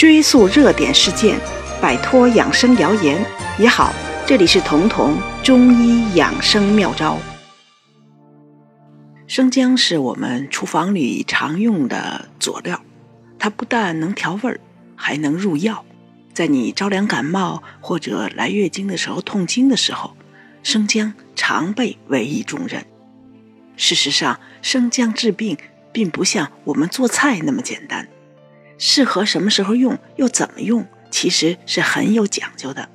追溯热点事件，摆脱养生谣言也好。这里是彤彤中医养生妙招。生姜是我们厨房里常用的佐料，它不但能调味儿，还能入药。在你着凉感冒或者来月经的时候痛经的时候，生姜常被委以重任。事实上，生姜治病并不像我们做菜那么简单。适合什么时候用，又怎么用，其实是很有讲究的。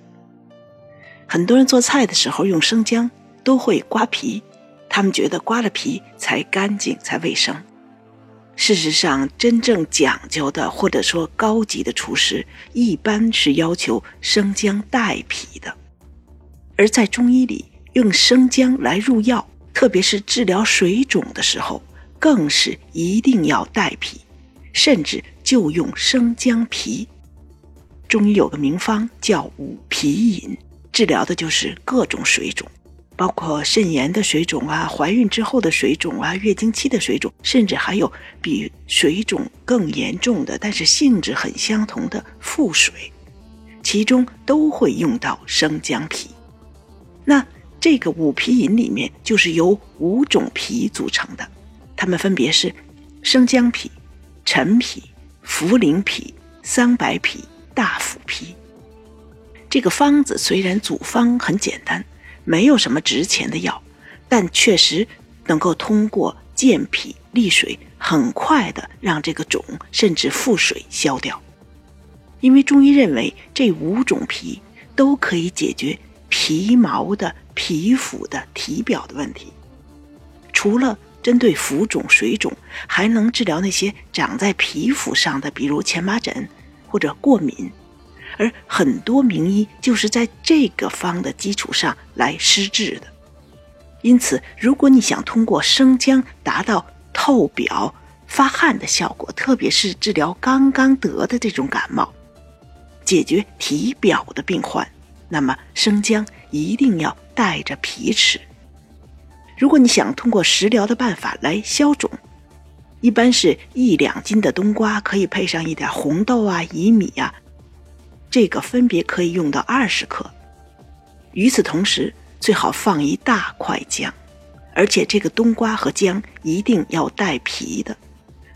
很多人做菜的时候用生姜都会刮皮，他们觉得刮了皮才干净才卫生。事实上，真正讲究的或者说高级的厨师，一般是要求生姜带皮的。而在中医里，用生姜来入药，特别是治疗水肿的时候，更是一定要带皮。甚至就用生姜皮。中医有个名方叫五皮饮，治疗的就是各种水肿，包括肾炎的水肿啊、怀孕之后的水肿啊、月经期的水肿，甚至还有比水肿更严重的，但是性质很相同的腹水，其中都会用到生姜皮。那这个五皮饮里面就是由五种皮组成的，它们分别是生姜皮。陈皮、茯苓皮、桑白皮、大腐皮。这个方子虽然组方很简单，没有什么值钱的药，但确实能够通过健脾利水，很快的让这个肿甚至腹水消掉。因为中医认为这五种皮都可以解决皮毛的、皮肤的、体表的问题，除了。针对浮肿、水肿，还能治疗那些长在皮肤上的，比如荨麻疹或者过敏。而很多名医就是在这个方的基础上来施治的。因此，如果你想通过生姜达到透表、发汗的效果，特别是治疗刚刚得的这种感冒，解决体表的病患，那么生姜一定要带着皮吃。如果你想通过食疗的办法来消肿，一般是一两斤的冬瓜可以配上一点红豆啊、薏米啊，这个分别可以用到二十克。与此同时，最好放一大块姜，而且这个冬瓜和姜一定要带皮的。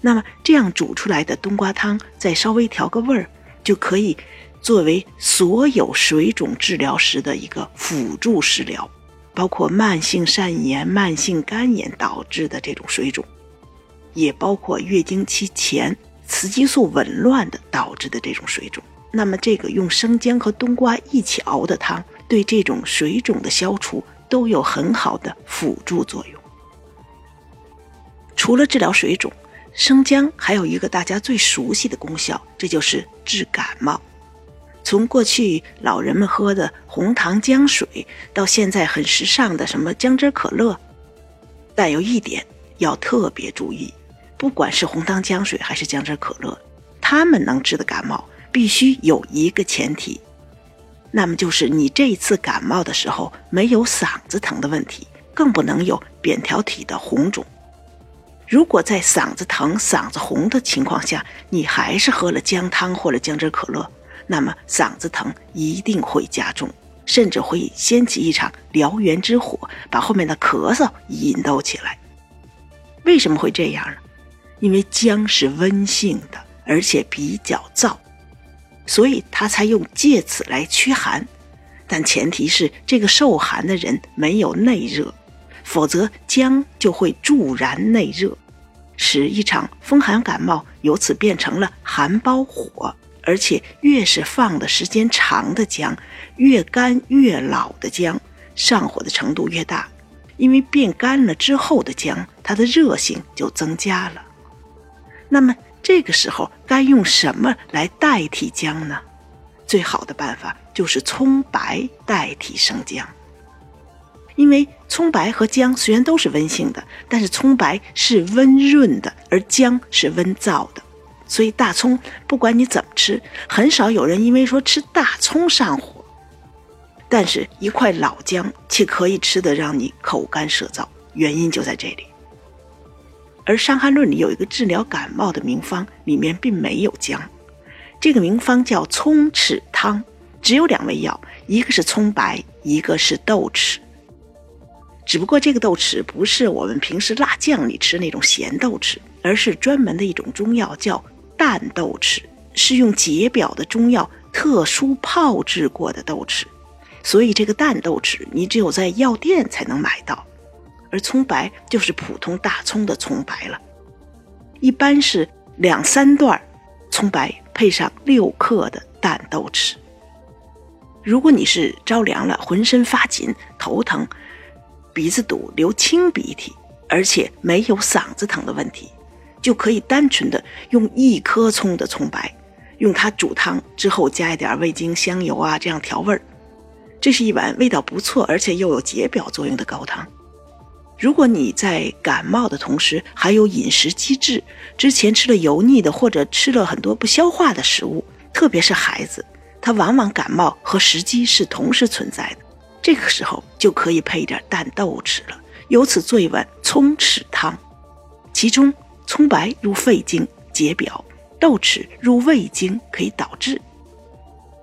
那么这样煮出来的冬瓜汤，再稍微调个味儿，就可以作为所有水肿治疗时的一个辅助食疗。包括慢性肾炎、慢性肝炎导致的这种水肿，也包括月经期前雌激素紊乱的导致的这种水肿。那么，这个用生姜和冬瓜一起熬的汤，对这种水肿的消除都有很好的辅助作用。除了治疗水肿，生姜还有一个大家最熟悉的功效，这就是治感冒。从过去老人们喝的红糖姜水，到现在很时尚的什么姜汁可乐，但有一点要特别注意：不管是红糖姜水还是姜汁可乐，它们能治的感冒必须有一个前提，那么就是你这次感冒的时候没有嗓子疼的问题，更不能有扁桃体的红肿。如果在嗓子疼、嗓子红的情况下，你还是喝了姜汤或者姜汁可乐。那么嗓子疼一定会加重，甚至会掀起一场燎原之火，把后面的咳嗽引逗起来。为什么会这样呢？因为姜是温性的，而且比较燥，所以它才用借此来驱寒。但前提是这个受寒的人没有内热，否则姜就会助燃内热，使一场风寒感冒由此变成了寒包火。而且越是放的时间长的姜，越干越老的姜，上火的程度越大，因为变干了之后的姜，它的热性就增加了。那么这个时候该用什么来代替姜呢？最好的办法就是葱白代替生姜，因为葱白和姜虽然都是温性的，但是葱白是温润的，而姜是温燥的。所以大葱不管你怎么吃，很少有人因为说吃大葱上火。但是，一块老姜却可以吃得让你口干舌燥，原因就在这里。而《伤寒论》里有一个治疗感冒的名方，里面并没有姜，这个名方叫葱豉汤，只有两味药，一个是葱白，一个是豆豉。只不过这个豆豉不是我们平时辣酱里吃那种咸豆豉，而是专门的一种中药，叫淡豆豉，是用解表的中药特殊泡制过的豆豉。所以这个淡豆豉你只有在药店才能买到，而葱白就是普通大葱的葱白了，一般是两三段葱白配上六克的淡豆豉。如果你是着凉了，浑身发紧、头疼、鼻子堵、流清鼻涕，而且没有嗓子疼的问题，就可以单纯的用一颗葱的葱白，用它煮汤之后加一点味精、香油啊，这样调味儿。这是一碗味道不错，而且又有解表作用的高汤。如果你在感冒的同时还有饮食积滞，之前吃了油腻的或者吃了很多不消化的食物，特别是孩子，他往往感冒和食积是同时存在的。这个时候就可以配一点淡豆豉了，由此做一碗葱豉汤。其中葱白入肺经解表，豆豉入胃经可以导滞。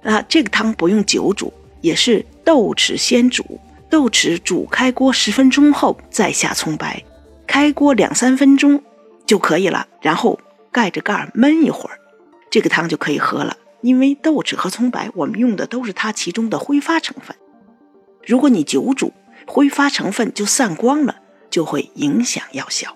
啊，这个汤不用久煮。也是豆豉先煮，豆豉煮开锅十分钟后再下葱白，开锅两三分钟就可以了。然后盖着盖儿焖一会儿，这个汤就可以喝了。因为豆豉和葱白，我们用的都是它其中的挥发成分。如果你久煮，挥发成分就散光了，就会影响药效。